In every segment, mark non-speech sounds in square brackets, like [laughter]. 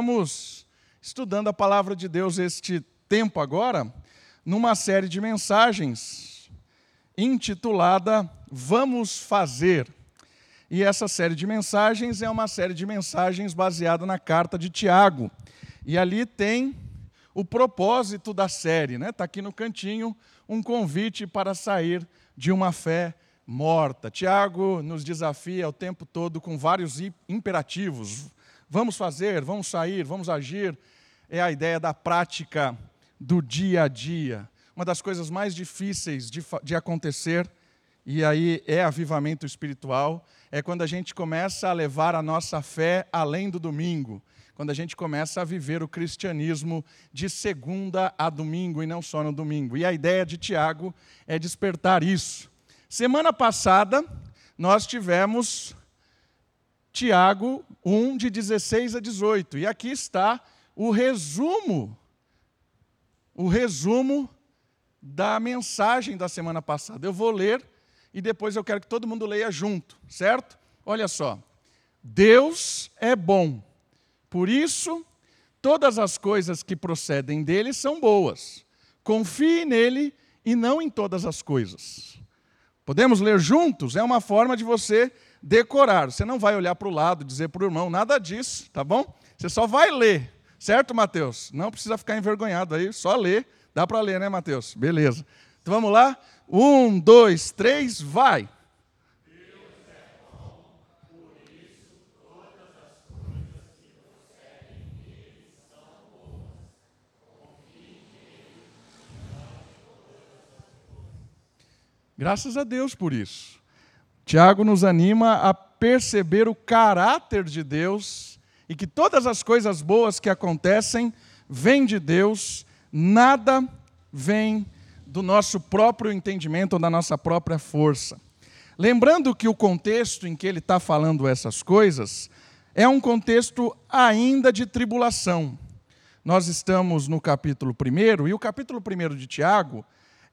Estamos estudando a palavra de Deus este tempo agora, numa série de mensagens intitulada Vamos Fazer. E essa série de mensagens é uma série de mensagens baseada na carta de Tiago. E ali tem o propósito da série, né? Está aqui no cantinho um convite para sair de uma fé morta. Tiago nos desafia o tempo todo com vários imperativos vamos fazer, vamos sair, vamos agir, é a ideia da prática do dia a dia. Uma das coisas mais difíceis de, de acontecer, e aí é avivamento espiritual, é quando a gente começa a levar a nossa fé além do domingo, quando a gente começa a viver o cristianismo de segunda a domingo e não só no domingo. E a ideia de Tiago é despertar isso. Semana passada, nós tivemos Tiago 1, de 16 a 18. E aqui está o resumo, o resumo da mensagem da semana passada. Eu vou ler e depois eu quero que todo mundo leia junto, certo? Olha só. Deus é bom. Por isso, todas as coisas que procedem dele são boas. Confie nele e não em todas as coisas. Podemos ler juntos? É uma forma de você decorar. Você não vai olhar para o lado, dizer para o irmão, nada disso, tá bom? Você só vai ler, certo, Mateus? Não precisa ficar envergonhado aí, só ler. Dá para ler, né, Mateus? Beleza. Então vamos lá? Um, dois, três, vai. Graças a Deus por isso. Tiago nos anima a perceber o caráter de Deus e que todas as coisas boas que acontecem vêm de Deus, nada vem do nosso próprio entendimento ou da nossa própria força. Lembrando que o contexto em que ele está falando essas coisas é um contexto ainda de tribulação. Nós estamos no capítulo 1, e o capítulo 1 de Tiago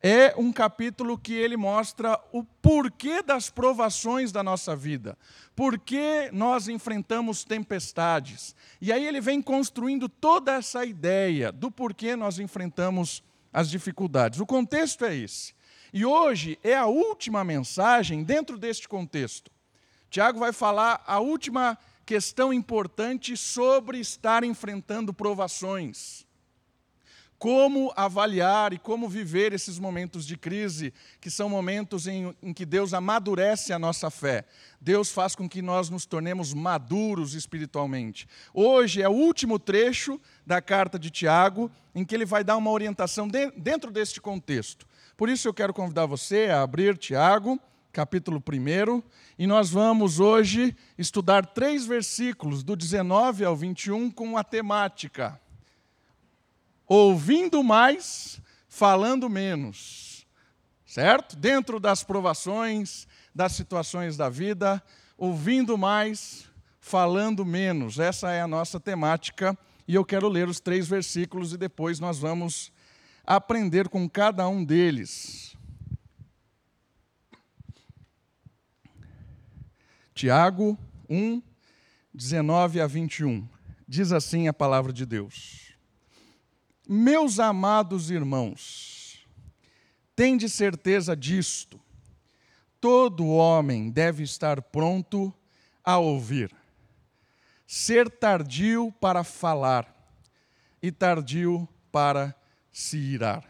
é um capítulo que ele mostra o porquê das provações da nossa vida, por que nós enfrentamos tempestades. E aí ele vem construindo toda essa ideia do porquê nós enfrentamos as dificuldades. O contexto é esse. E hoje é a última mensagem dentro deste contexto. Tiago vai falar a última questão importante sobre estar enfrentando provações como avaliar e como viver esses momentos de crise, que são momentos em, em, que Deus amadurece a nossa fé. Deus faz com que nós nos tornemos maduros espiritualmente. Hoje é o último trecho da carta de Tiago, em que ele vai dar uma orientação de, dentro deste contexto. Por isso eu quero convidar você a abrir Tiago, capítulo 1, e nós vamos hoje estudar três versículos, do 19 ao 21, com a temática ouvindo mais, falando menos. Certo? Dentro das provações, das situações da vida, ouvindo mais, falando menos. Essa é a nossa temática e eu quero ler os três versículos e depois nós vamos aprender com cada um deles. Tiago 1, 19 a 21. Diz assim a palavra de Deus. Meus amados irmãos, tende certeza disto: todo homem deve estar pronto a ouvir, ser tardio para falar e tardio para se irar.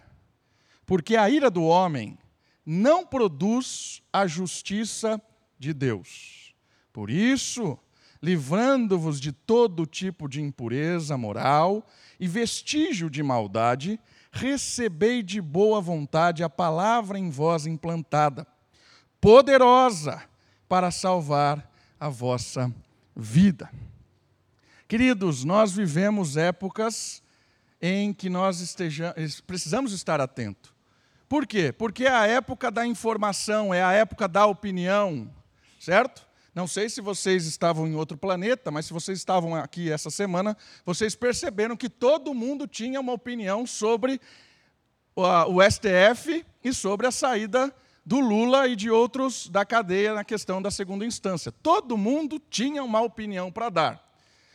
Porque a ira do homem não produz a justiça de Deus. Por isso, livrando-vos de todo tipo de impureza moral e vestígio de maldade, recebei de boa vontade a palavra em vós implantada, poderosa para salvar a vossa vida. Queridos, nós vivemos épocas em que nós estejamos, precisamos estar atentos. Por quê? Porque é a época da informação, é a época da opinião, certo? Não sei se vocês estavam em outro planeta, mas se vocês estavam aqui essa semana, vocês perceberam que todo mundo tinha uma opinião sobre o STF e sobre a saída do Lula e de outros da cadeia na questão da segunda instância. Todo mundo tinha uma opinião para dar.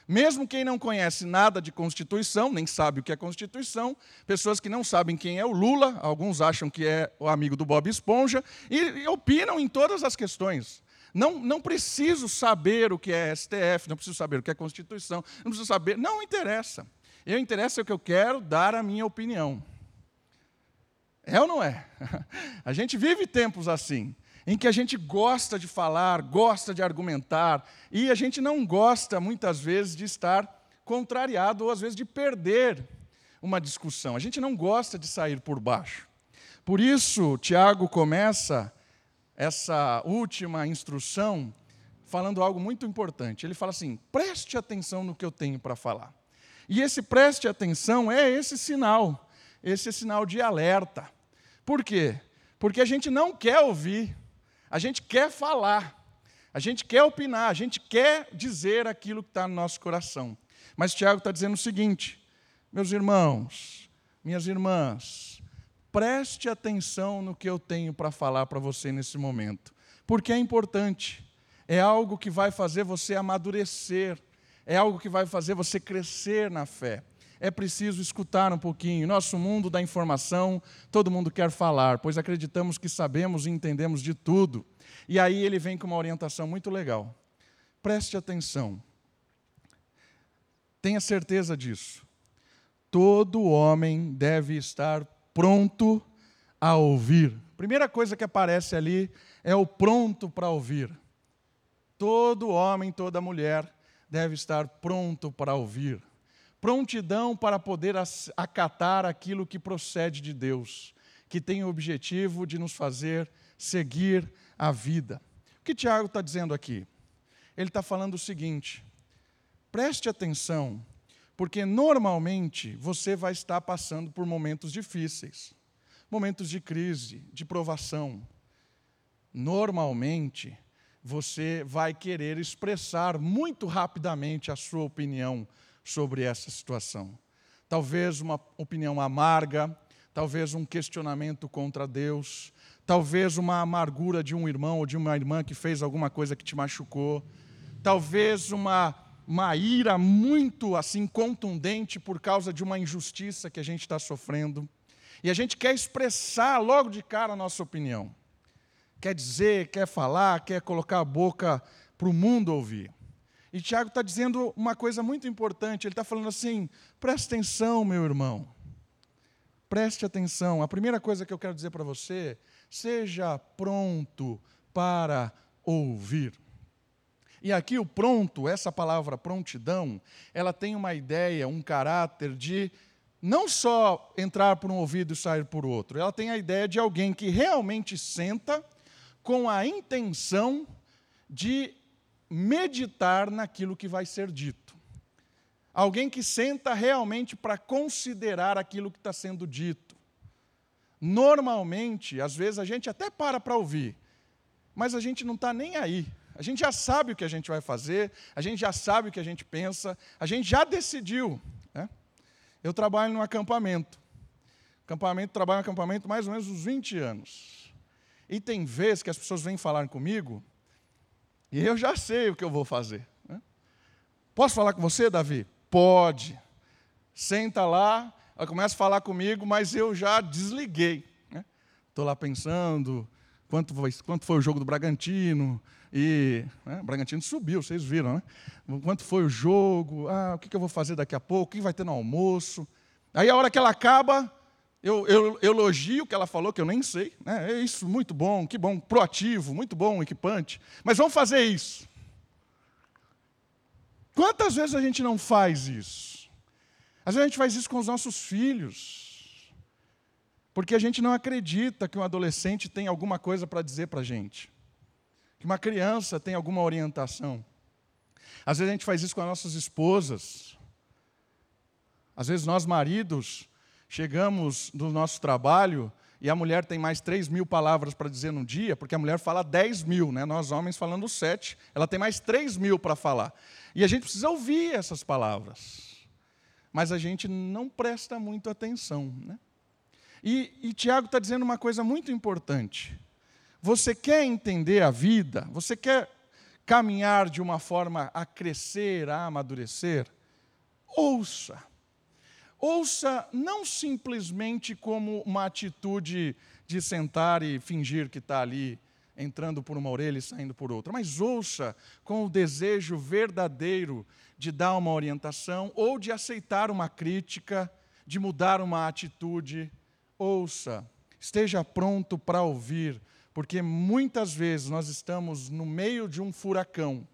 Mesmo quem não conhece nada de Constituição, nem sabe o que é Constituição, pessoas que não sabem quem é o Lula, alguns acham que é o amigo do Bob Esponja, e, opinam em todas as questões. Não, não preciso saber o que é STF, não preciso saber o que é Constituição, não preciso saber, não interessa. Eu interessa o que eu quero dar a minha opinião. É ou não é? [laughs] A gente vive tempos assim, em que a gente gosta de falar, gosta de argumentar, e a gente não gosta, muitas vezes, de estar contrariado ou, às vezes, de perder uma discussão. A gente não gosta de sair por baixo. Por isso, Tiago começa essa última instrução falando algo muito importante. Ele fala assim: preste atenção no que eu tenho para falar. E esse preste atenção é esse sinal, esse sinal de alerta. Por quê? Porque a gente não quer ouvir, a gente quer falar, a gente quer opinar, a gente quer dizer aquilo que está no nosso coração. Mas Tiago está dizendo o seguinte, meus irmãos, minhas irmãs, preste atenção no que eu tenho para falar para você nesse momento, porque é importante, é algo que vai fazer você amadurecer, é algo que vai fazer você crescer na fé. É preciso escutar um pouquinho. Nosso mundo da informação, todo mundo quer falar, pois acreditamos que sabemos e entendemos de tudo. E aí ele vem com uma orientação muito legal. Preste atenção. Tenha certeza disso. Todo homem deve estar pronto a ouvir. Primeira coisa que aparece ali é o pronto para ouvir. Todo homem, toda mulher deve estar pronto para ouvir. Prontidão para poder acatar aquilo que procede de Deus, que tem o objetivo de nos fazer seguir a vida. O que Tiago está dizendo aqui? Ele está falando o seguinte: preste atenção, porque normalmente você vai estar passando por momentos difíceis, momentos de crise, de provação. Normalmente, você vai querer expressar muito rapidamente a sua opinião sobre essa situação. Talvez uma opinião amarga, talvez um questionamento contra Deus, talvez uma amargura de um irmão ou de uma irmã que fez alguma coisa que te machucou, talvez uma, uma ira muito assim contundente por causa de uma injustiça que a gente está sofrendo. E a gente quer expressar logo de cara a nossa opinião quer dizer, quer falar, quer colocar a boca para o mundo ouvir. E Tiago está dizendo uma coisa muito importante. Ele está falando assim: preste atenção, meu irmão. Preste atenção. A primeira coisa que eu quero dizer para você: seja pronto para ouvir. E aqui o pronto, essa palavra prontidão, ela tem uma ideia, um caráter de não só entrar por um ouvido e sair por outro. Ela tem a ideia de alguém que realmente senta com a intenção de meditar naquilo que vai ser dito. Alguém que senta realmente para considerar aquilo que está sendo dito. Normalmente, às vezes a gente até para para ouvir, mas a gente não está nem aí. A gente já sabe o que a gente vai fazer, a gente já sabe o que a gente pensa, a gente já decidiu. Né? Eu trabalho num acampamento. Acampamento, trabalho no acampamento mais ou menos uns 20 anos. E tem vezes que as pessoas vêm falar comigo e eu já sei o que eu vou fazer. Né? Posso falar com você, Davi? Pode. Senta lá, ela começa a falar comigo, mas eu já desliguei. Estou né? lá pensando quanto foi, quanto foi o jogo do Bragantino. E né, o Bragantino subiu, vocês viram, né? Quanto foi o jogo? Ah, o que eu vou fazer daqui a pouco? O que vai ter no almoço? Aí a hora que ela acaba, eu, eu, eu, elogio o que ela falou, que eu nem sei. Né? É isso, muito bom, que bom, proativo, muito bom, equipante. Mas vamos fazer isso. Quantas vezes a gente não faz isso? Às vezes a gente faz isso com os nossos filhos. Porque a gente não acredita que um adolescente tem alguma coisa para dizer para a gente. Que uma criança tem alguma orientação. Às vezes a gente faz isso com as nossas esposas. Às vezes nós, maridos, Chegamos do nosso trabalho e a mulher tem mais 3 mil palavras para dizer no dia, porque a mulher fala 10 mil, né? nós homens falando 7, ela tem mais 3 mil para falar. E a gente precisa ouvir essas palavras. Mas a gente não presta muito atenção. Né? E, e Tiago está dizendo uma coisa muito importante. Você quer entender a vida, você quer caminhar de uma forma a crescer, a amadurecer, ouça. Ouça não simplesmente como uma atitude de sentar e fingir que está ali, entrando por uma orelha e saindo por outra, mas ouça com o desejo verdadeiro de dar uma orientação ou de aceitar uma crítica, de mudar uma atitude. Ouça, esteja pronto para ouvir, porque muitas vezes nós estamos no meio de um furacão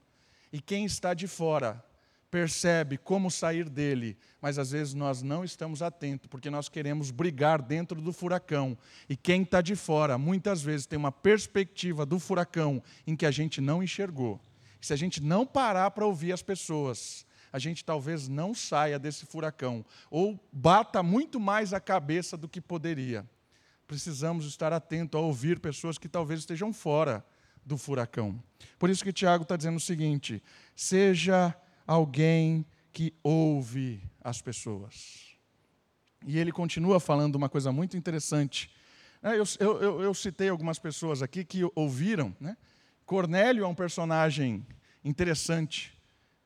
e quem está de fora percebe como sair dele, mas às vezes nós não estamos atentos, porque nós queremos brigar dentro do furacão. E quem está de fora, muitas vezes, tem uma perspectiva do furacão em que a gente não enxergou. Se a gente não parar para ouvir as pessoas, a gente talvez não saia desse furacão, ou bata muito mais a cabeça do que poderia. Precisamos estar atentos a ouvir pessoas que talvez estejam fora do furacão. Por isso que Tiago está dizendo o seguinte: seja alguém que ouve as pessoas. E ele continua falando uma coisa muito interessante. É, eu, eu, eu citei algumas pessoas aqui que ouviram. Né? Cornélio é um personagem interessante.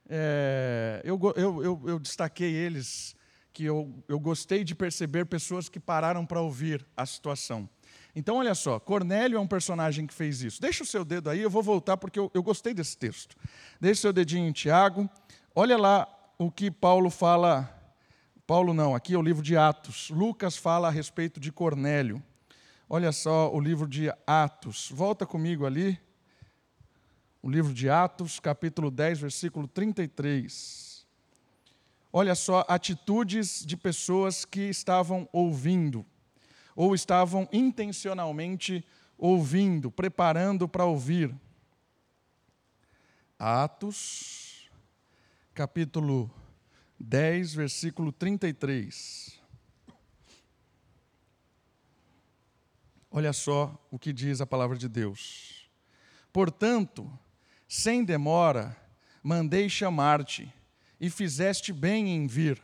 É, eu, eu, eu, destaquei eles, que eu, eu gostei de perceber pessoas que pararam para ouvir a situação. Então, olha só, Cornélio é um personagem que fez isso. Deixa o seu dedo aí, eu vou voltar porque eu, eu gostei desse texto. Deixa o seu dedinho em Tiago, Olha lá o que Paulo fala. Paulo não, aqui é o livro de Atos. Lucas fala a respeito de Cornélio. Olha só o livro de Atos. Volta comigo ali. O livro de Atos, capítulo 10, versículo 33. Olha só atitudes de pessoas que estavam ouvindo, ou estavam intencionalmente ouvindo, preparando para ouvir. Atos capítulo 10, versículo 33. Olha só o que diz a palavra de Deus. Portanto, sem demora, mandei chamar-te, e fizeste bem em vir.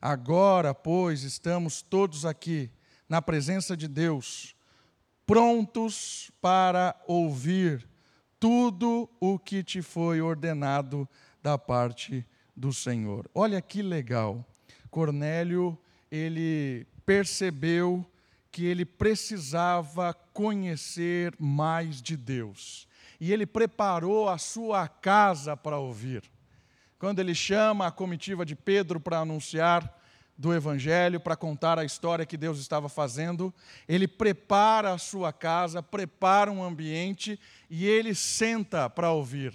Agora, pois, estamos todos aqui, na presença de Deus, prontos para ouvir tudo o que te foi ordenado da parte do Senhor. Olha que legal. Cornélio, ele percebeu que ele precisava conhecer mais de Deus. E ele preparou a sua casa para ouvir. Quando ele chama a comitiva de Pedro para anunciar do Evangelho, para contar a história que Deus estava fazendo, ele prepara a sua casa, prepara um ambiente e ele senta para ouvir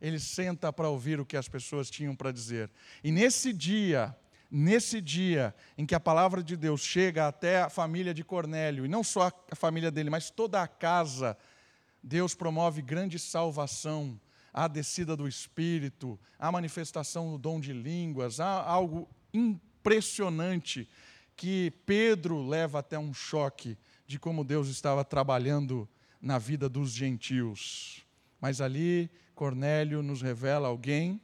ele senta para ouvir o que as pessoas tinham para dizer. E nesse dia, nesse dia em que a palavra de Deus chega até a família de Cornélio, e não só a família dele, mas toda a casa, Deus promove grande salvação, a descida do Espírito, a manifestação do dom de línguas, há algo impressionante que Pedro leva até um choque de como Deus estava trabalhando na vida dos gentios. Mas ali Cornélio nos revela alguém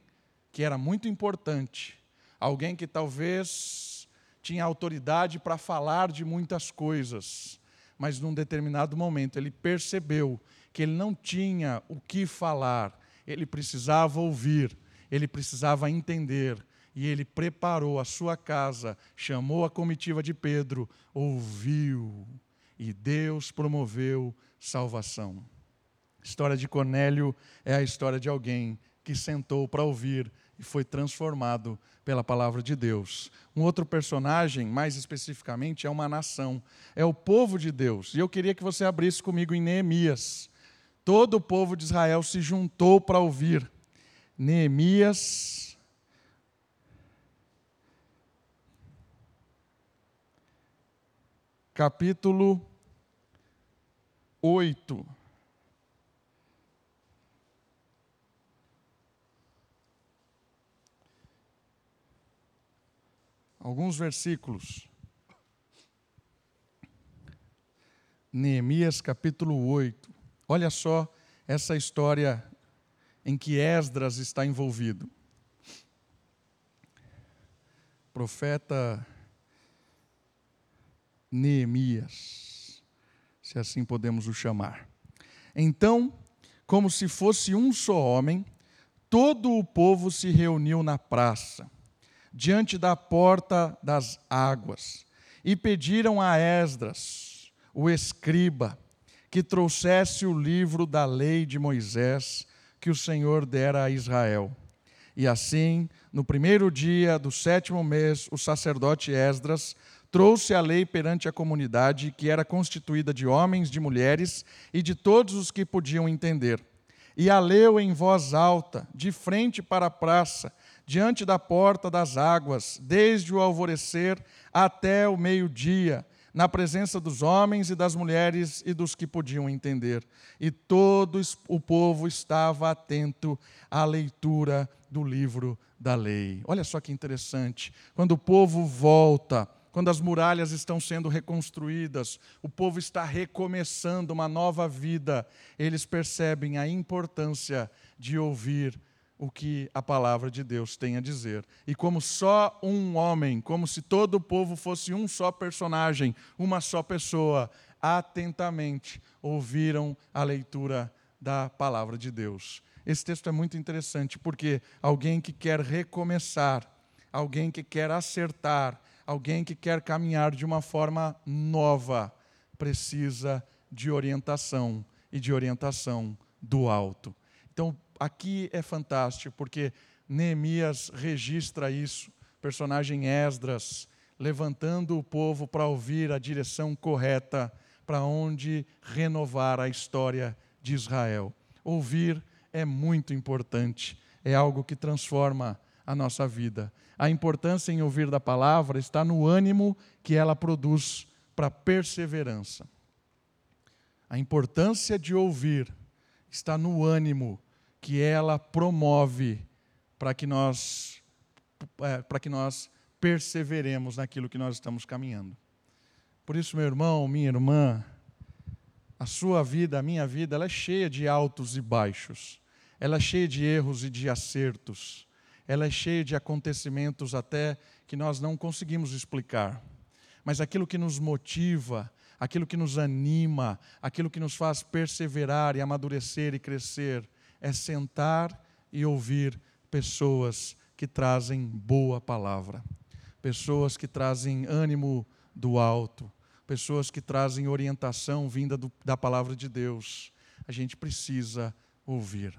que era muito importante, alguém que talvez tinha autoridade para falar de muitas coisas, mas num determinado momento ele percebeu que ele não tinha o que falar, ele precisava ouvir, ele precisava entender, e ele preparou a sua casa, chamou a comitiva de Pedro, ouviu, e Deus promoveu salvação. A história de Cornélio é a história de alguém que sentou para ouvir e foi transformado pela palavra de Deus. Um outro personagem, mais especificamente, é uma nação, é o povo de Deus. E eu queria que você abrisse comigo em Neemias. Todo o povo de Israel se juntou para ouvir. Neemias. Capítulo 8. alguns versículos. Neemias capítulo 8. Olha só essa história em que Esdras está envolvido. Profeta Neemias, se assim podemos o chamar. Então, como se fosse um só homem, todo o povo se reuniu na praça, diante da porta das águas, e pediram a Esdras, o escriba, que trouxesse o livro da lei de Moisés que o Senhor dera a Israel. E assim, no primeiro dia do sétimo mês, o sacerdote Esdras trouxe a lei perante a comunidade, que era constituída de homens, de mulheres e de todos os que podiam entender. E a leu em voz alta, de frente para a praça, diante da porta das águas, desde o alvorecer até o meio-dia, na presença dos homens e das mulheres e dos que podiam entender. E todo o povo estava atento à leitura do livro da lei. Olha só que interessante. Quando o povo volta, quando as muralhas estão sendo reconstruídas, o povo está recomeçando uma nova vida, eles percebem a importância de ouvir o que a palavra de Deus tem a dizer. E como só um homem, como se todo o povo fosse um só personagem, uma só pessoa, atentamente ouviram a leitura da palavra de Deus. Esse texto é muito interessante porque alguém que quer recomeçar, alguém que quer acertar, alguém que quer caminhar de uma forma nova, precisa de orientação e de orientação do alto. Então, aqui é fantástico, porque Neemias registra isso, personagem Esdras, levantando o povo para ouvir a direção correta para onde renovar a história de Israel. Ouvir é muito importante, é algo que transforma a nossa vida. A importância em ouvir da palavra está no ânimo que ela produz para perseverança. A importância de ouvir está no ânimo que ela promove para que nós é, para que nós perseveremos naquilo que nós estamos caminhando. Por isso, meu irmão, minha irmã, a sua vida, a minha vida, ela é cheia de altos e baixos. Ela é cheia de erros e de acertos. Ela é cheia de acontecimentos até que nós não conseguimos explicar. Mas aquilo que nos motiva, aquilo que nos anima, aquilo que nos faz perseverar e amadurecer e crescer, é sentar e ouvir pessoas que trazem boa palavra, pessoas que trazem ânimo do alto, pessoas que trazem orientação vinda do, da palavra de Deus. A gente precisa ouvir.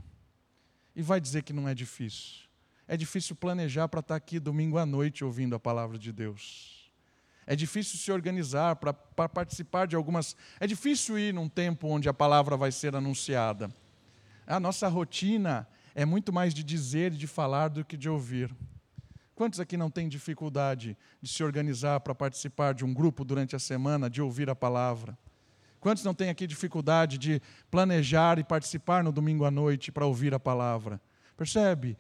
E vai dizer que não é difícil. É difícil planejar para estar aqui domingo à noite ouvindo a palavra de Deus. É difícil se organizar para participar de algumas. É difícil ir num tempo onde a palavra vai ser anunciada. A nossa rotina é muito mais de dizer e de falar do que de ouvir. Quantos aqui não têm dificuldade de se organizar para participar de um grupo durante a semana, de ouvir a palavra? Quantos não têm aqui dificuldade de planejar e participar no domingo à noite para ouvir a palavra? Percebe?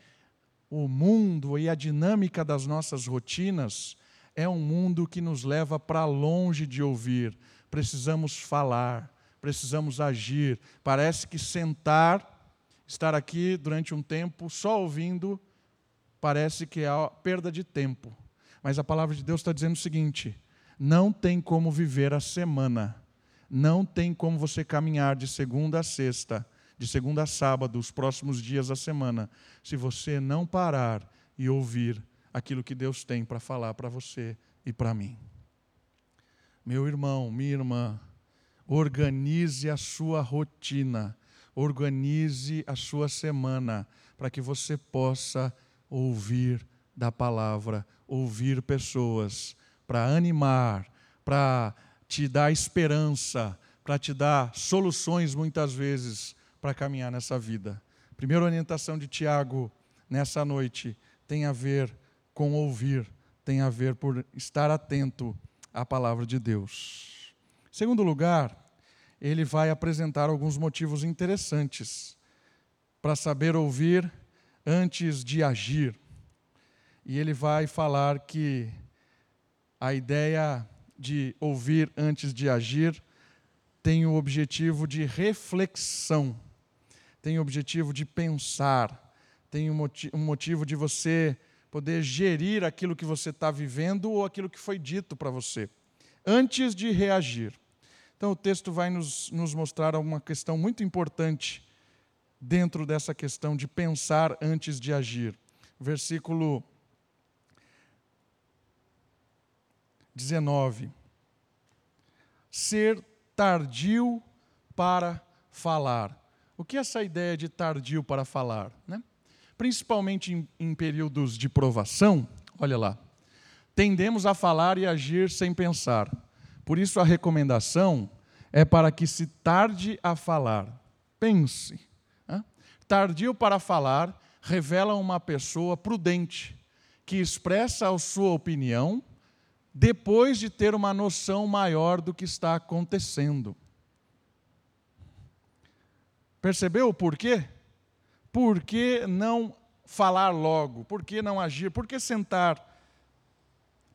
O mundo e a dinâmica das nossas rotinas é um mundo que nos leva para longe de ouvir. Precisamos falar, precisamos agir. Parece que sentar estar aqui durante um tempo só ouvindo parece que é perda de tempo. Mas a palavra de Deus está dizendo o seguinte: não tem como viver a semana, não tem como você caminhar de segunda a sexta, de segunda a sábado, os próximos dias da semana, se você não parar e ouvir aquilo que Deus tem para falar para você e para mim. Meu irmão, minha irmã, organize a sua rotina organize a sua semana para que você possa ouvir da palavra, ouvir pessoas, para animar, para te dar esperança, para te dar soluções muitas vezes para caminhar nessa vida. Primeira orientação de Tiago nessa noite tem a ver com ouvir, tem a ver por estar atento à palavra de Deus. Segundo lugar, ele vai apresentar alguns motivos interessantes para saber ouvir antes de agir. E ele vai falar que a ideia de ouvir antes de agir tem o objetivo de reflexão, tem o objetivo de pensar, tem um motivo de você poder gerir aquilo que você está vivendo ou aquilo que foi dito para você, antes de reagir. Então, o texto vai nos, nos mostrar uma questão muito importante dentro dessa questão de pensar antes de agir. Versículo 19. Ser tardio para falar. O que é essa ideia de tardio para falar? Né? Principalmente em, em períodos de provação, olha lá, tendemos a falar e agir sem pensar. Por isso, a recomendação é para que se tarde a falar. Pense. Tardio para falar revela uma pessoa prudente, que expressa a sua opinião depois de ter uma noção maior do que está acontecendo. Percebeu o porquê? Por que não falar logo? Por que não agir? Por que sentar?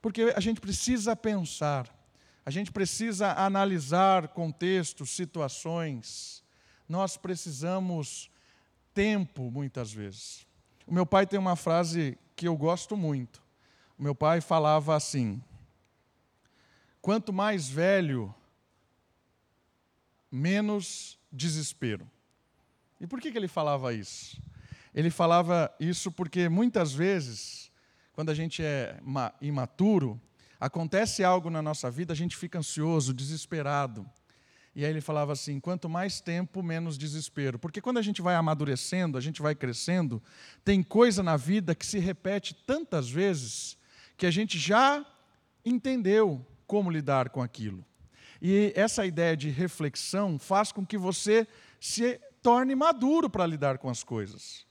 Porque a gente precisa pensar, a gente precisa analisar contextos, situações. Nós precisamos tempo, muitas vezes. O meu pai tem uma frase que eu gosto muito. O meu pai falava assim: Quanto mais velho, menos desespero. E por que, que ele falava isso? Ele falava isso porque muitas vezes, quando a gente é imaturo, acontece algo na nossa vida, a gente fica ansioso, desesperado. E aí ele falava assim: quanto mais tempo, menos desespero. Porque quando a gente vai amadurecendo, a gente vai crescendo, tem coisa na vida que se repete tantas vezes que a gente já entendeu, como lidar com aquilo. E essa ideia de reflexão faz com que você se torne maduro para lidar com as coisas.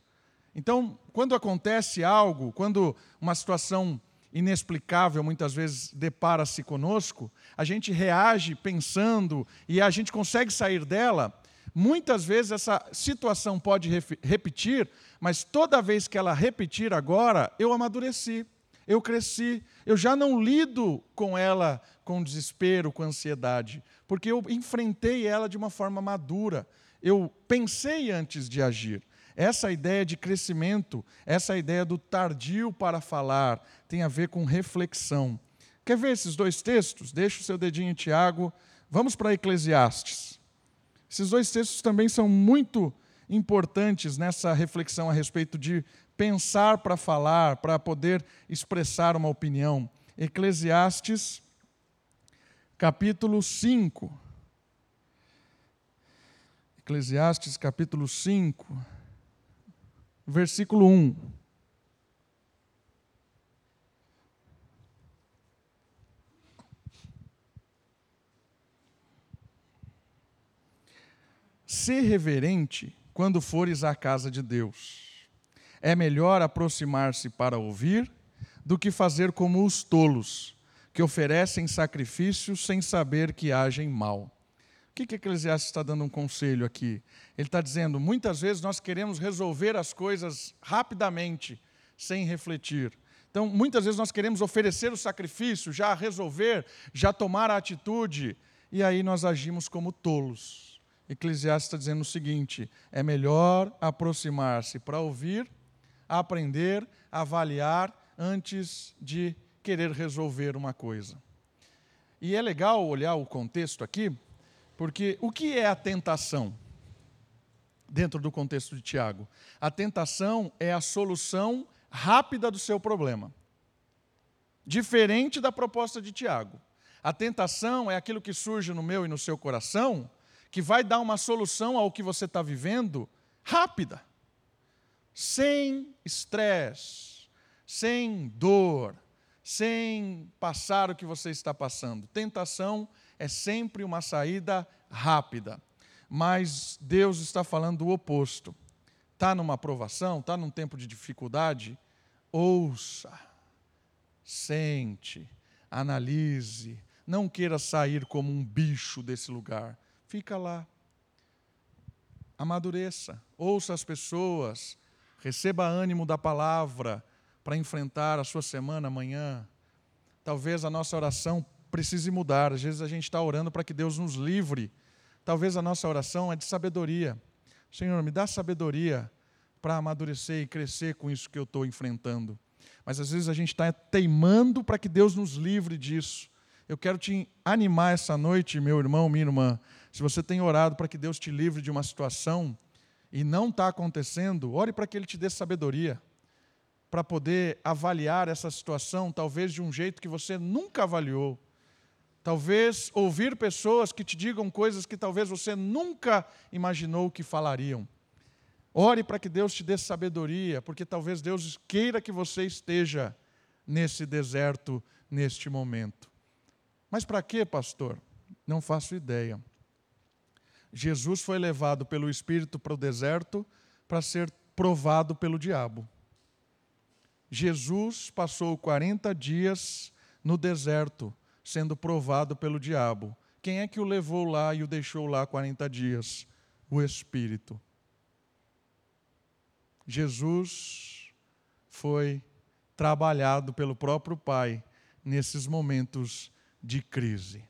Então, quando acontece algo, quando uma situação inexplicável muitas vezes depara-se conosco, a gente reage pensando e a gente consegue sair dela. Muitas vezes essa situação pode repetir, mas toda vez que ela repetir agora, eu amadureci eu cresci, eu já não lido com ela com desespero, com ansiedade, porque eu enfrentei ela de uma forma madura. Eu pensei antes de agir. Essa ideia de crescimento, essa ideia do tardio para falar, tem a ver com reflexão. Quer ver esses dois textos? Deixa o seu dedinho em Tiago. Vamos para Eclesiastes. Esses dois textos também são muito importantes nessa reflexão a respeito de pensar para falar, para poder expressar uma opinião. Eclesiastes, capítulo 5. Eclesiastes, capítulo 5, versículo 1. Ser reverente quando fores à casa de Deus é melhor aproximar-se para ouvir do que fazer como os tolos, que oferecem sacrifícios sem saber que agem mal. Que, que Eclesiastes está dando um conselho aqui? Ele está dizendo: muitas vezes nós queremos resolver as coisas rapidamente, sem refletir. Então, muitas vezes nós queremos oferecer o sacrifício, já resolver, já tomar a atitude, e aí nós agimos como tolos. Eclesiastes está dizendo o seguinte: é melhor aproximar-se para ouvir aprender, avaliar antes de querer resolver uma coisa. E é legal olhar o contexto aqui, porque o que é a tentação? Dentro do contexto de Tiago, a tentação é a solução rápida do seu problema. Diferente da proposta de Tiago. A tentação é aquilo que surge no meu e no seu coração, que vai dar uma solução ao que você está vivendo rápida sem estresse, sem dor, sem passar o que você está passando. Tentação é sempre uma saída rápida, mas Deus está falando do oposto. Está numa aprovação, está num tempo de dificuldade? Ouça, sente, analise, não queira sair como um bicho desse lugar. Fica lá. Amadureça, ouça as pessoas, Receba ânimo da palavra para enfrentar a sua semana amanhã. Talvez a nossa oração precise mudar. Às vezes a gente está orando para que Deus nos livre. Talvez a nossa oração é de sabedoria. Senhor, me dá sabedoria para amadurecer e crescer com isso que eu estou enfrentando. Mas às vezes a gente está teimando para que Deus nos livre disso. Eu quero te animar essa noite, meu irmão, minha irmã. Se você tem orado para que Deus te livre de uma situação, e não está acontecendo, ore para que Ele te dê sabedoria para poder avaliar essa situação, talvez de um jeito que você nunca avaliou. Talvez ouvir pessoas que te digam coisas que talvez você nunca imaginou que falariam. Ore para que Deus te dê sabedoria, porque talvez Deus queira que você esteja nesse deserto neste momento. Mas para quê, pastor? Não faço ideia. Jesus foi levado pelo Espírito para o deserto para ser provado pelo diabo. Jesus passou 40 dias no deserto, sendo provado pelo diabo. Quem é que o levou lá e o deixou lá 40 dias? O Espírito. Jesus foi trabalhado pelo próprio Pai nesses momentos de crise.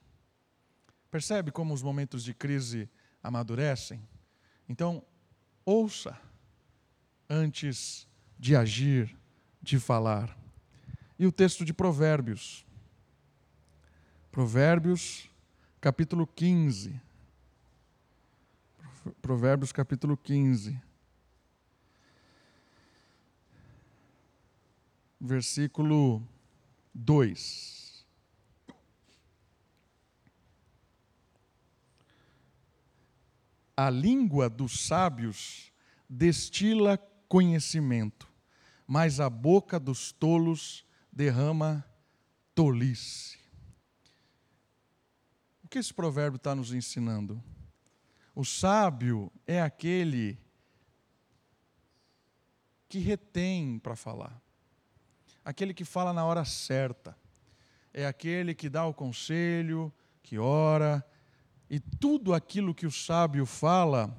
Percebe como os momentos de crise amadurecem? Então, ouça antes de agir de falar. E o texto de Provérbios. Provérbios, capítulo 15. Provérbios, capítulo 15. Versículo 2. A língua dos sábios destila conhecimento mas a boca dos tolos derrama tolice. Que esse provérbio está nos ensinando? O sábio é aquele que retém para falar, aquele que fala na hora certa, é aquele que dá o conselho, que ora, e tudo aquilo que o sábio fala,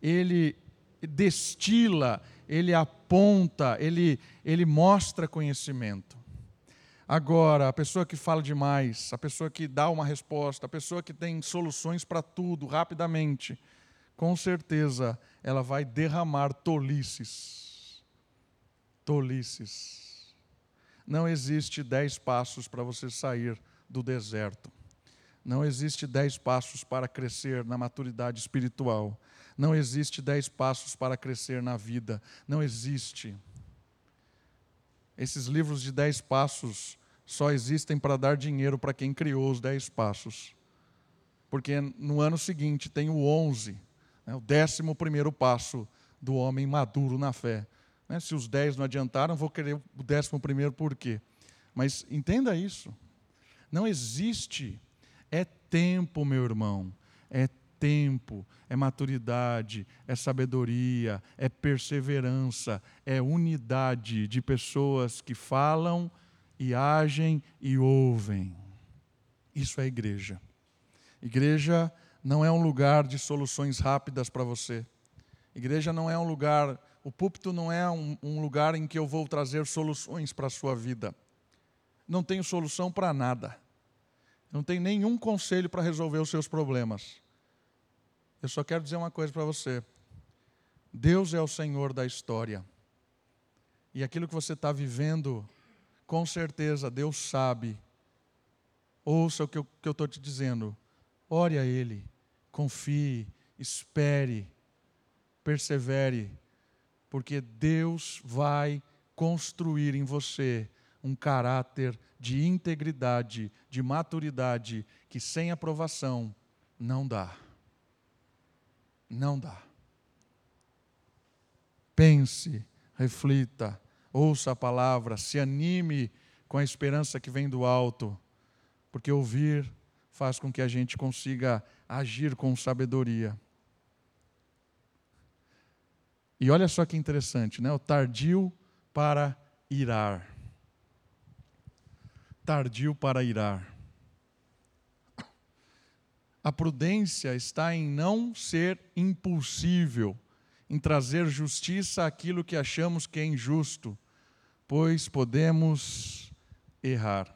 ele destila, ele aponta, ele, ele mostra conhecimento. Agora, a pessoa que fala demais, a pessoa que dá uma resposta, a pessoa que tem soluções para tudo rapidamente, com certeza ela vai derramar tolices. Tolices. Não existe dez passos para você sair do deserto. Não existe dez passos para crescer na maturidade espiritual. Não existe dez passos para crescer na vida. Não existe. Esses livros de dez passos só existem para dar dinheiro para quem criou os dez passos. Porque no ano seguinte tem o onze, né, o décimo primeiro passo do homem maduro na fé. Né, se os dez não adiantaram, vou querer o décimo primeiro por quê? Mas entenda isso. Não existe. É tempo, meu irmão. É tempo, é maturidade, é sabedoria, é perseverança, é unidade de pessoas que falam e agem e ouvem. Isso é igreja. Igreja não é um lugar de soluções rápidas para você. Igreja não é um lugar, o púlpito não é um, um lugar em que eu vou trazer soluções para a sua vida. Não tenho solução para nada. Não tenho nenhum conselho para resolver os seus problemas. Eu só quero dizer uma coisa para você. Deus é o Senhor da história. E aquilo que você está vivendo, com certeza Deus sabe. Ouça o que eu estou te dizendo. Ore a Ele, confie, espere, persevere, porque Deus vai construir em você um caráter de integridade, de maturidade, que sem aprovação não dá. Não dá. Pense, reflita, ouça a palavra, se anime com a esperança que vem do alto, porque ouvir faz com que a gente consiga agir com sabedoria. E olha só que interessante, né? O tardio para irar. Tardio para irar. A prudência está em não ser impulsível, em trazer justiça àquilo que achamos que é injusto, pois podemos errar.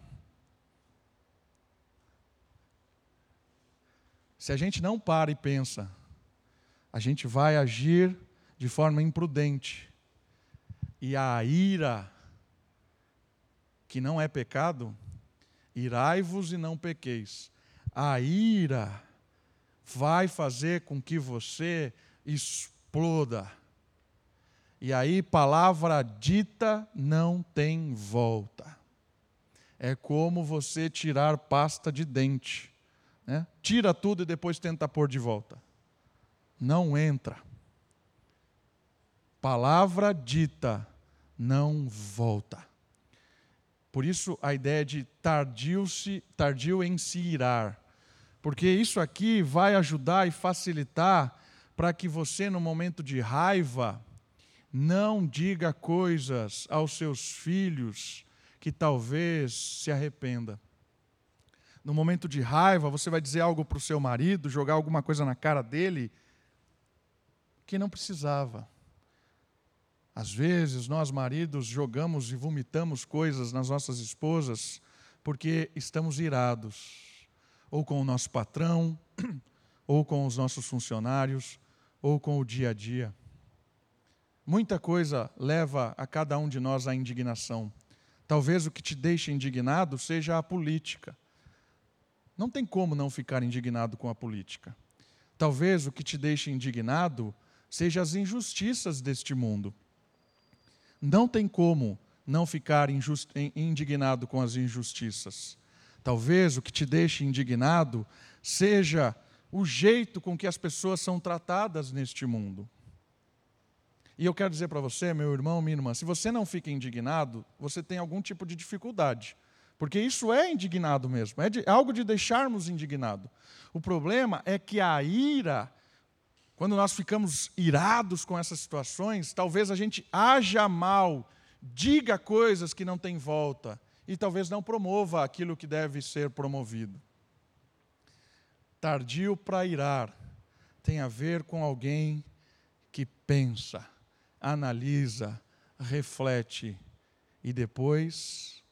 Se a gente não para e pensa, a gente vai agir de forma imprudente. E a ira, que não é pecado, irai-vos e não pequeis a ira vai fazer com que você exploda. E aí, palavra dita não tem volta. É como você tirar pasta de dente. Né? Tira tudo e depois tenta pôr de volta. Não entra. Palavra dita não volta. Por isso a ideia de tardio, -se, tardio em se irar. Porque isso aqui vai ajudar e facilitar para que você, no momento de raiva, não diga coisas aos seus filhos que talvez se arrependa. No momento de raiva, você vai dizer algo para o seu marido, jogar alguma coisa na cara dele que não precisava. Às vezes, nós maridos jogamos e vomitamos coisas nas nossas esposas porque estamos irados, ou com o nosso patrão, [clears throat] ou com os nossos funcionários, ou com o dia a dia. Muita coisa leva a cada um de nós à indignação. Talvez o que te deixe indignado seja a política. Não tem como não ficar indignado com a política. Talvez o que te deixe indignado seja as injustiças deste mundo. Não tem como não ficar indignado com as injustiças. Talvez o que te deixe indignado seja o jeito com que as pessoas são tratadas neste mundo. E eu quero dizer para você, meu irmão, minha irmã, se você não fica indignado, você tem algum tipo de dificuldade. Porque isso é indignado mesmo, é, de, é algo de deixarmos indignado. O problema é que a ira, quando nós ficamos irados com essas situações, talvez a gente haja mal, diga coisas que não têm volta e talvez não promova aquilo que deve ser promovido. Tardio para irar tem a ver com alguém que pensa analisa, reflete e depois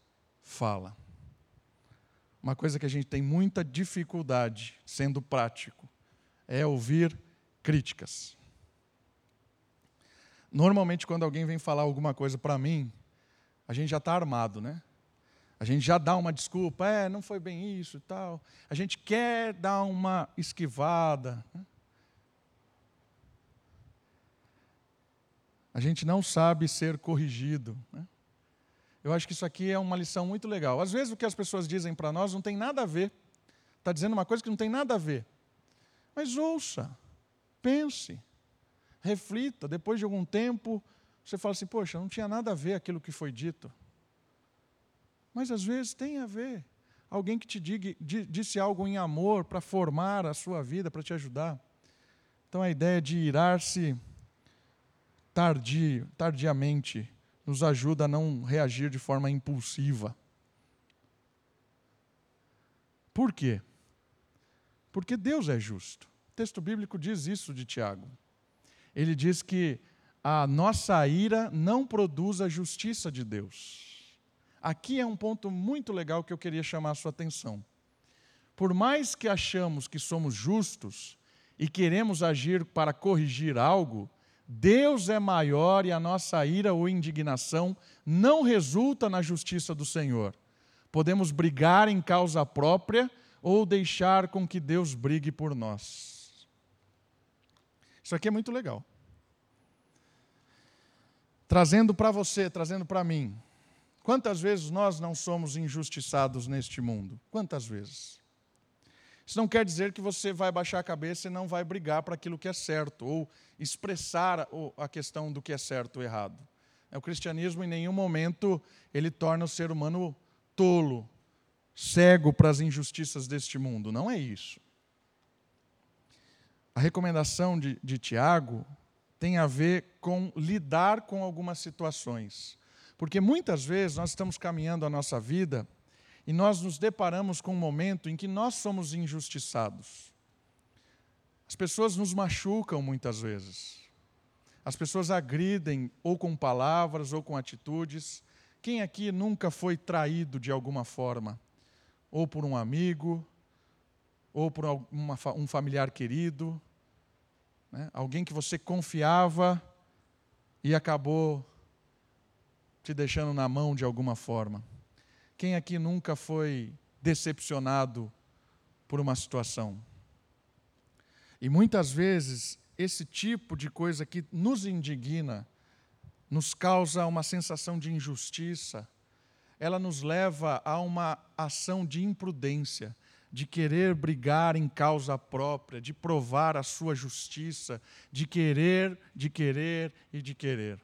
fala. Uma coisa que a gente tem muita dificuldade, sendo prático, é ouvir críticas. Normalmente, quando alguém vem falar alguma coisa para mim, a gente já está armado, né? A gente já dá uma desculpa, é, não foi bem isso e tal. A gente quer dar uma esquivada. Né? A gente não sabe ser corrigido. Né? Eu acho que isso aqui é uma lição muito legal. Às vezes o que as pessoas dizem para nós não tem nada a ver. Está dizendo uma coisa que não tem nada a ver. Mas ouça, pense, reflita. Depois de algum tempo, você fala assim: Poxa, não tinha nada a ver aquilo que foi dito. Mas às vezes tem a ver. Alguém que te diga, disse algo em amor para formar a sua vida, para te ajudar. Então a ideia de irar-se tardiamente nos ajuda a não reagir de forma impulsiva. Por quê? Porque Deus é justo. O texto bíblico diz isso de Tiago. Ele diz que a nossa ira não produz a justiça de Deus. Aqui é um ponto muito legal que eu queria chamar a sua atenção. Por mais que achamos que somos justos e queremos agir para corrigir algo, Deus é maior e a nossa ira ou indignação não resulta na justiça do Senhor. Podemos brigar em causa própria ou deixar com que Deus brigue por nós. Isso aqui é muito legal. Trazendo para você, trazendo para mim. Quantas vezes nós não somos injustiçados neste mundo? Quantas vezes? Isso não quer dizer que você vai baixar a cabeça e não vai brigar para aquilo que é certo, ou expressar a questão do que é certo ou errado. É, o cristianismo, em nenhum momento, ele torna o ser humano tolo, cego para as injustiças deste mundo. Não é isso. A recomendação de, de Tiago tem a ver com lidar com algumas situações. Porque muitas vezes nós estamos caminhando a nossa vida e nós nos deparamos com um momento em que nós somos injustiçados. As pessoas nos machucam muitas vezes. As pessoas agridem ou com palavras ou com atitudes. Quem aqui nunca foi traído de alguma forma? Ou por um amigo, ou por uma, um familiar querido, né? alguém que você confiava e acabou te deixando na mão de alguma forma. Quem aqui nunca foi decepcionado por uma situação? E muitas vezes esse tipo de coisa que nos indigna, nos causa uma sensação de injustiça, ela nos leva a uma ação de imprudência, de querer brigar em causa própria, de provar a sua justiça, de querer, de querer e de querer.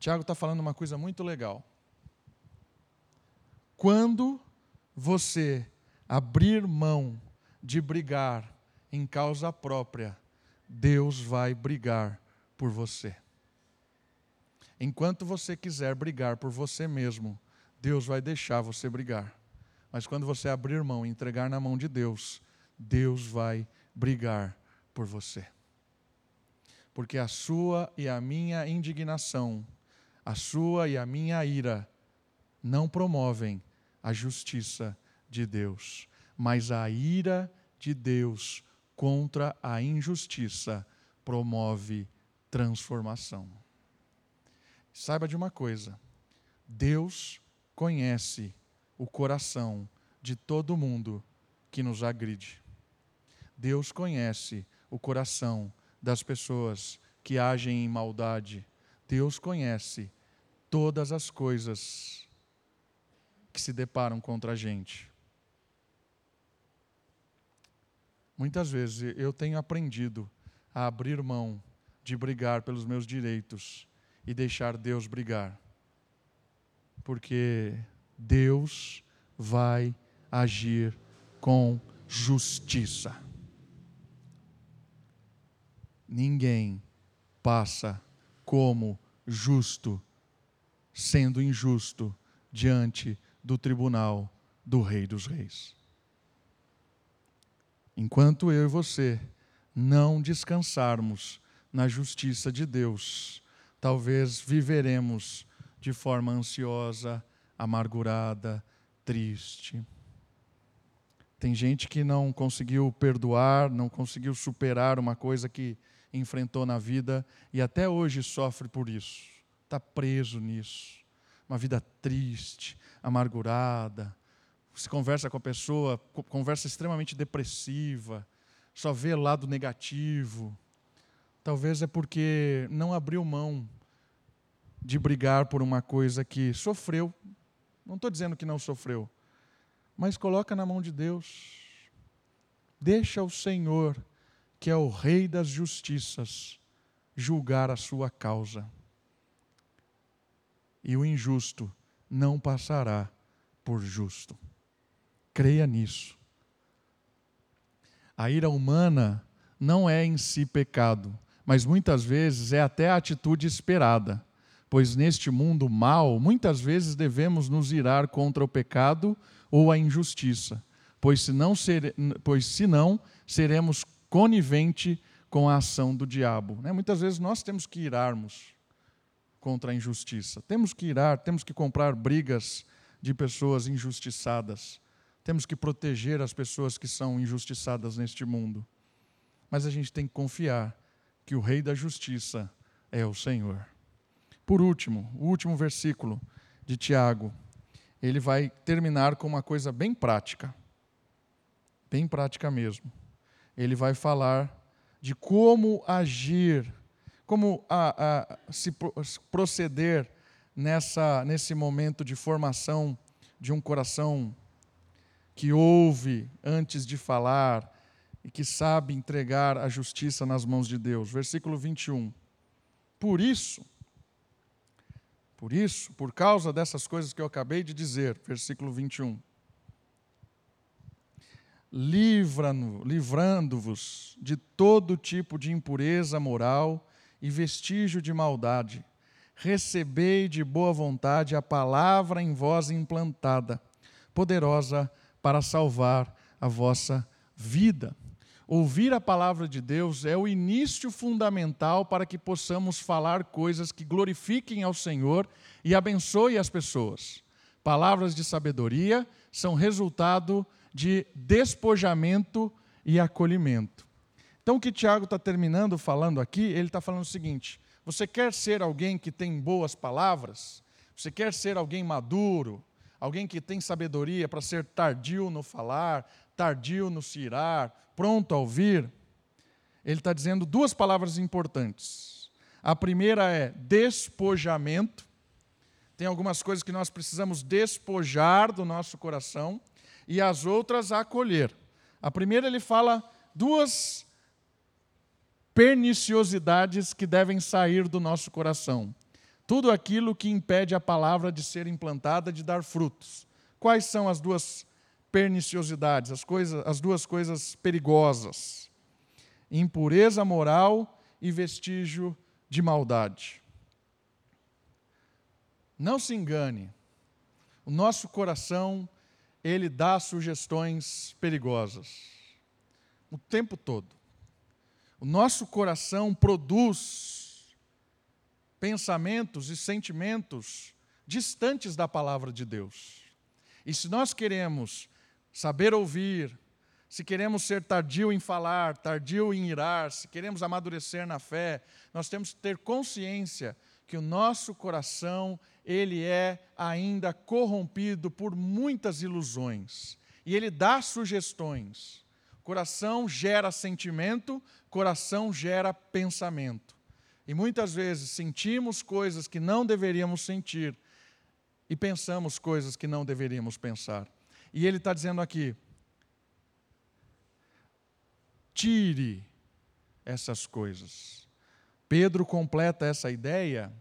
Tiago está falando uma coisa muito legal. Quando você abrir mão de brigar em causa própria, Deus vai brigar por você. Enquanto você quiser brigar por você mesmo, Deus vai deixar você brigar. Mas quando você abrir mão e entregar na mão de Deus, Deus vai brigar por você. Porque a sua e a minha indignação, a sua e a minha ira, não promovem a justiça de Deus, mas a ira de Deus contra a injustiça promove transformação. Saiba de uma coisa: Deus conhece o coração de todo mundo que nos agride. Deus conhece o coração das pessoas que agem em maldade. Deus conhece todas as coisas que se deparam contra a gente. Muitas vezes eu tenho aprendido a abrir mão de brigar pelos meus direitos e deixar Deus brigar. Porque Deus vai agir com justiça. Ninguém passa como justo, sendo injusto diante do tribunal do Rei dos Reis. Enquanto eu e você não descansarmos na justiça de Deus, talvez viveremos de forma ansiosa, amargurada, triste. Tem gente que não conseguiu perdoar, não conseguiu superar uma coisa que enfrentou na vida e até hoje sofre por isso. Está preso nisso. Uma vida triste, amargurada, se conversa com a pessoa, conversa extremamente depressiva, só vê lado negativo. Talvez é porque não abriu mão de brigar por uma coisa que sofreu. Não estou dizendo que não sofreu, mas coloca na mão de Deus. Deixa o Senhor, que é o Rei das justiças, julgar a sua causa. E o injusto não passará por justo. Creia nisso. A ira humana não é em si pecado, mas muitas vezes é até a atitude esperada, pois neste mundo mal, muitas vezes devemos nos irar contra o pecado ou a injustiça, pois senão, ser, pois senão seremos conivente com a ação do diabo. Né? Muitas vezes nós temos que irarmos contra a injustiça, temos que irar, temos que comprar brigas de pessoas injustiçadas temos que proteger as pessoas que são injustiçadas neste mundo. Mas a gente tem que confiar que o Rei da Justiça é o Senhor. Por último, o último versículo de Tiago, ele vai terminar com uma coisa bem prática. Bem prática mesmo. Ele vai falar de como agir, como a, a, se proceder nessa, nesse momento de formação de um coração que ouve antes de falar e que sabe entregar a justiça nas mãos de Deus. Versículo 21. Por isso, por isso, por causa dessas coisas que eu acabei de dizer, versículo 21. Livrando-vos de todo tipo de impureza moral e vestígio de maldade. Recebei de boa vontade a palavra em vós implantada, poderosa para salvar a vossa vida. Ouvir a palavra de Deus é o início fundamental para que possamos falar coisas que glorifiquem ao Senhor e abençoe as pessoas. Palavras de sabedoria são resultado de despojamento e acolhimento. Então, o que Tiago está terminando falando aqui, ele está falando o seguinte: você quer ser alguém que tem boas palavras? Você quer ser alguém maduro? alguém que tem sabedoria para ser tardio no falar, tardio no se irar, pronto a ouvir, ele está dizendo duas palavras importantes. A primeira é despojamento. Tem algumas coisas que nós precisamos despojar do nosso coração e as outras acolher. A primeira ele fala duas perniciosidades que devem sair do nosso coração. Tudo aquilo que impede a palavra de ser implantada, de dar frutos. Quais são as duas perniciosidades, as, coisas, as duas coisas perigosas? Impureza moral e vestígio de maldade. Não se engane, o nosso coração, ele dá sugestões perigosas o tempo todo. O nosso coração produz pensamentos e sentimentos distantes da palavra de Deus. E se nós queremos saber ouvir, se queremos ser tardio em falar, tardio em irar, se queremos amadurecer na fé, nós temos que ter consciência que o nosso coração, ele é ainda corrompido por muitas ilusões. E ele dá sugestões. Coração gera sentimento, coração gera pensamento. E muitas vezes sentimos coisas que não deveríamos sentir e pensamos coisas que não deveríamos pensar. E ele está dizendo aqui: tire essas coisas. Pedro completa essa ideia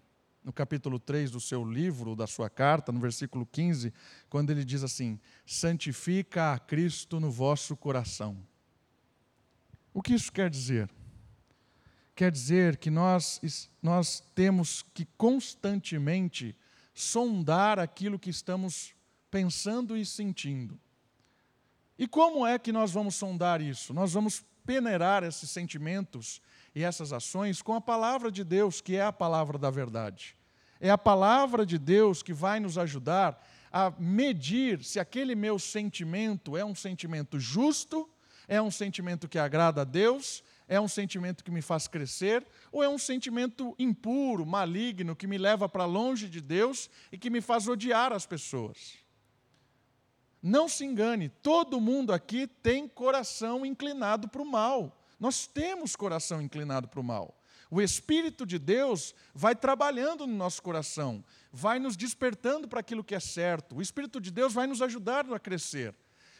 no capítulo 3 do seu livro, da sua carta, no versículo 15, quando ele diz assim: santifica a Cristo no vosso coração o que isso quer dizer? Quer dizer que nós, nós temos que constantemente sondar aquilo que estamos pensando e sentindo. E como é que nós vamos sondar isso? Nós vamos peneirar esses sentimentos e essas ações com a palavra de Deus, que é a palavra da verdade. É a palavra de Deus que vai nos ajudar a medir se aquele meu sentimento é um sentimento justo é um sentimento que agrada a Deus? É um sentimento que me faz crescer? Ou é um sentimento impuro, maligno, que me leva para longe de Deus e que me faz odiar as pessoas? Não se engane, todo mundo aqui tem coração inclinado para o mal. Nós temos coração inclinado para o mal. O Espírito de Deus vai trabalhando no nosso coração, vai nos despertando para aquilo que é certo. O Espírito de Deus vai nos ajudar a crescer.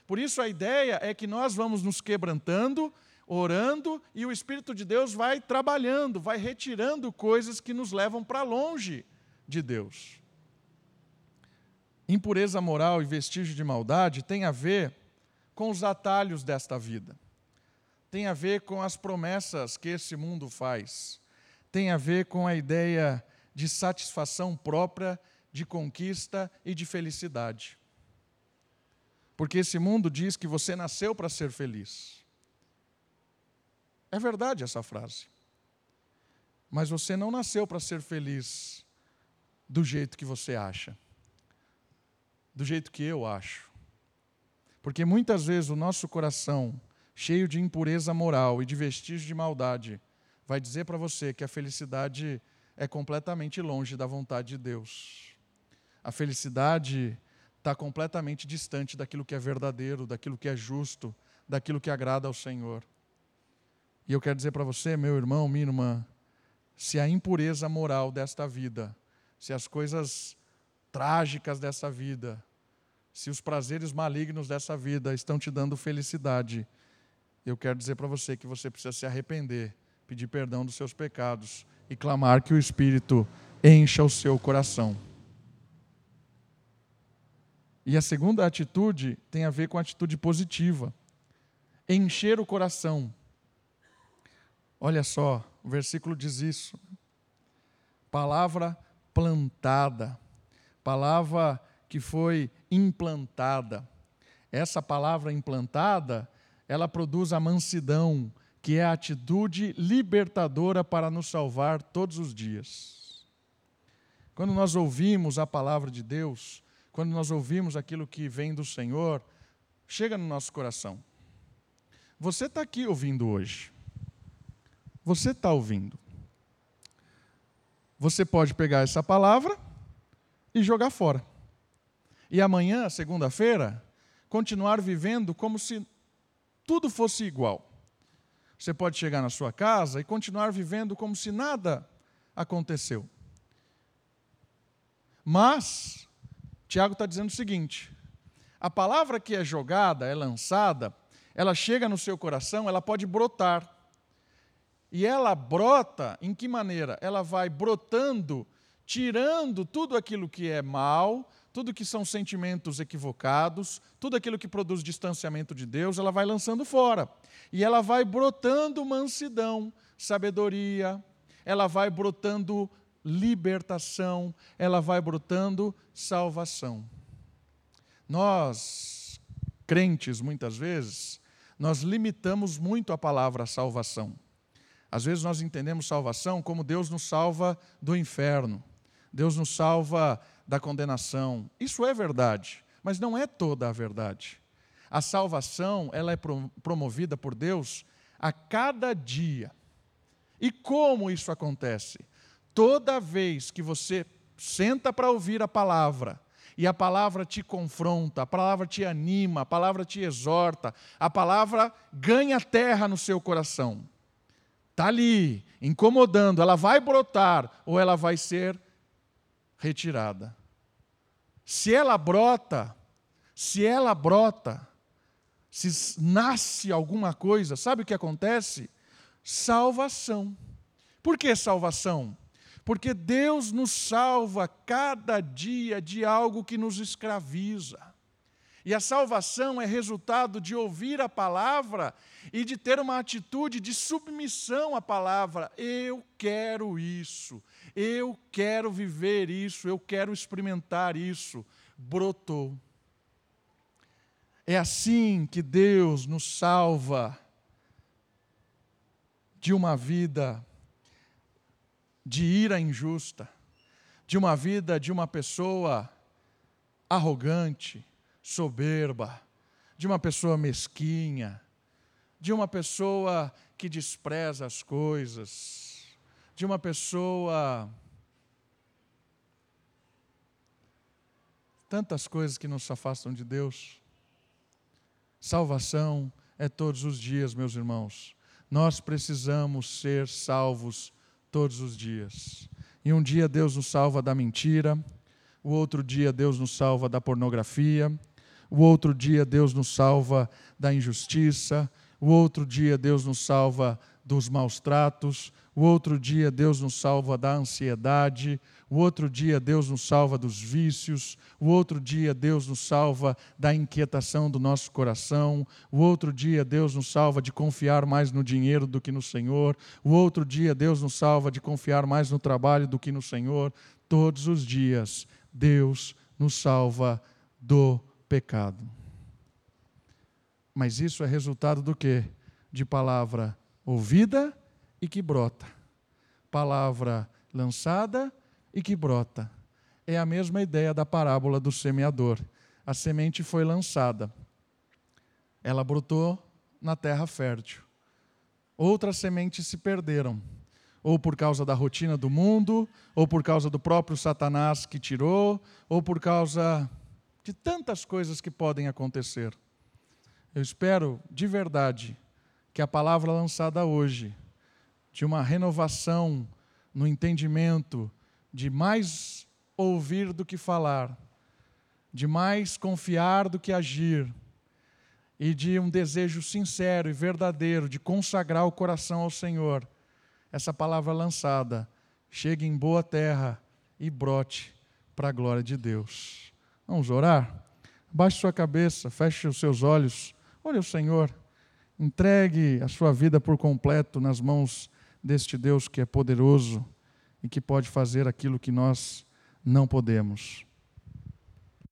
Por isso a ideia é que nós vamos nos quebrantando, orando, e o Espírito de Deus vai trabalhando, vai retirando coisas que nos levam para longe de Deus. Impureza moral e vestígio de maldade tem a ver com os atalhos desta vida. Tem a ver com as promessas que esse mundo faz. Tem a ver com a ideia de satisfação própria, de conquista e de felicidade. Porque esse mundo diz que você nasceu para ser feliz. É verdade essa frase. Mas você não nasceu para ser feliz do jeito que você acha, do jeito que eu acho. Porque muitas vezes o nosso coração, cheio de impureza moral e de vestígios de maldade, vai dizer para você que a felicidade é completamente longe da vontade de Deus. A felicidade está completamente distante daquilo que é verdadeiro, daquilo que é justo, daquilo que agrada ao Senhor. E eu quero dizer para você, meu irmão, minha irmã, se a impureza moral desta vida, se as coisas trágicas dessa vida, se os prazeres malignos dessa vida estão te dando felicidade, eu quero dizer para você que você precisa se arrepender, pedir perdão dos seus pecados e clamar que o Espírito encha o seu coração. E a segunda atitude tem a ver com a atitude positiva. Encher o coração. Olha só, o versículo diz isso. Palavra plantada. Palavra que foi implantada. Essa palavra implantada, ela produz a mansidão, que é a atitude libertadora para nos salvar todos os dias. Quando nós ouvimos a palavra de Deus, quando nós ouvimos aquilo que vem do Senhor, chega no nosso coração. Você está aqui ouvindo hoje. Você está ouvindo. Você pode pegar essa palavra e jogar fora. E amanhã, segunda-feira, continuar vivendo como se tudo fosse igual. Você pode chegar na sua casa e continuar vivendo como se nada aconteceu. Mas, Tiago está dizendo o seguinte: a palavra que é jogada, é lançada, ela chega no seu coração, ela pode brotar. E ela brota em que maneira? Ela vai brotando, tirando tudo aquilo que é mal, tudo que são sentimentos equivocados, tudo aquilo que produz distanciamento de Deus, ela vai lançando fora. E ela vai brotando mansidão, sabedoria, ela vai brotando libertação, ela vai brotando salvação. Nós, crentes, muitas vezes, nós limitamos muito a palavra salvação. Às vezes nós entendemos salvação como Deus nos salva do inferno, Deus nos salva da condenação. Isso é verdade, mas não é toda a verdade. A salvação, ela é promovida por Deus a cada dia. E como isso acontece? Toda vez que você senta para ouvir a palavra, e a palavra te confronta, a palavra te anima, a palavra te exorta, a palavra ganha terra no seu coração. Está ali, incomodando, ela vai brotar ou ela vai ser retirada. Se ela brota, se ela brota, se nasce alguma coisa, sabe o que acontece? Salvação. Por que salvação? Porque Deus nos salva cada dia de algo que nos escraviza. E a salvação é resultado de ouvir a palavra e de ter uma atitude de submissão à palavra. Eu quero isso, eu quero viver isso, eu quero experimentar isso. Brotou. É assim que Deus nos salva de uma vida de ira injusta, de uma vida de uma pessoa arrogante, soberba, de uma pessoa mesquinha, de uma pessoa que despreza as coisas, de uma pessoa. Tantas coisas que nos afastam de Deus. Salvação é todos os dias, meus irmãos. Nós precisamos ser salvos todos os dias. E um dia Deus nos salva da mentira, o outro dia Deus nos salva da pornografia, o outro dia Deus nos salva da injustiça, o outro dia Deus nos salva dos maus tratos, o outro dia Deus nos salva da ansiedade, o outro dia Deus nos salva dos vícios, o outro dia Deus nos salva da inquietação do nosso coração, o outro dia Deus nos salva de confiar mais no dinheiro do que no Senhor, o outro dia Deus nos salva de confiar mais no trabalho do que no Senhor. Todos os dias Deus nos salva do pecado. Mas isso é resultado do quê? De palavra ouvida e que brota. Palavra lançada e que brota. É a mesma ideia da parábola do semeador. A semente foi lançada. Ela brotou na terra fértil. Outras sementes se perderam, ou por causa da rotina do mundo, ou por causa do próprio Satanás que tirou, ou por causa de tantas coisas que podem acontecer. Eu espero de verdade que a palavra lançada hoje, de uma renovação no entendimento, de mais ouvir do que falar, de mais confiar do que agir, e de um desejo sincero e verdadeiro de consagrar o coração ao Senhor, essa palavra lançada chegue em boa terra e brote para a glória de Deus. Vamos orar? Baixe sua cabeça, feche os seus olhos, olhe o Senhor, entregue a sua vida por completo nas mãos deste Deus que é poderoso e que pode fazer aquilo que nós não podemos.